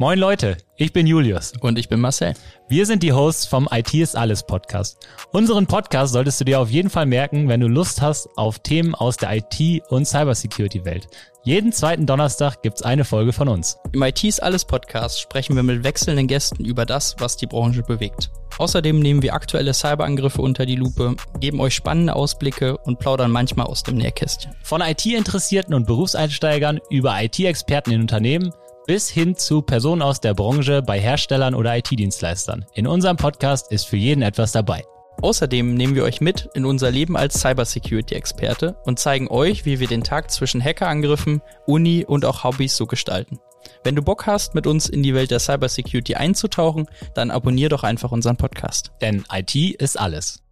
Moin Leute, ich bin Julius. Und ich bin Marcel. Wir sind die Hosts vom IT ist alles Podcast. Unseren Podcast solltest du dir auf jeden Fall merken, wenn du Lust hast auf Themen aus der IT- und Cybersecurity-Welt. Jeden zweiten Donnerstag gibt's eine Folge von uns. Im IT ist alles Podcast sprechen wir mit wechselnden Gästen über das, was die Branche bewegt. Außerdem nehmen wir aktuelle Cyberangriffe unter die Lupe, geben euch spannende Ausblicke und plaudern manchmal aus dem Nähkästchen. Von IT-Interessierten und Berufseinsteigern über IT-Experten in Unternehmen bis hin zu Personen aus der Branche bei Herstellern oder IT-Dienstleistern. In unserem Podcast ist für jeden etwas dabei. Außerdem nehmen wir euch mit in unser Leben als Cybersecurity-Experte und zeigen euch, wie wir den Tag zwischen Hackerangriffen, Uni und auch Hobbys so gestalten. Wenn du Bock hast, mit uns in die Welt der Cybersecurity einzutauchen, dann abonnier doch einfach unseren Podcast. Denn IT ist alles.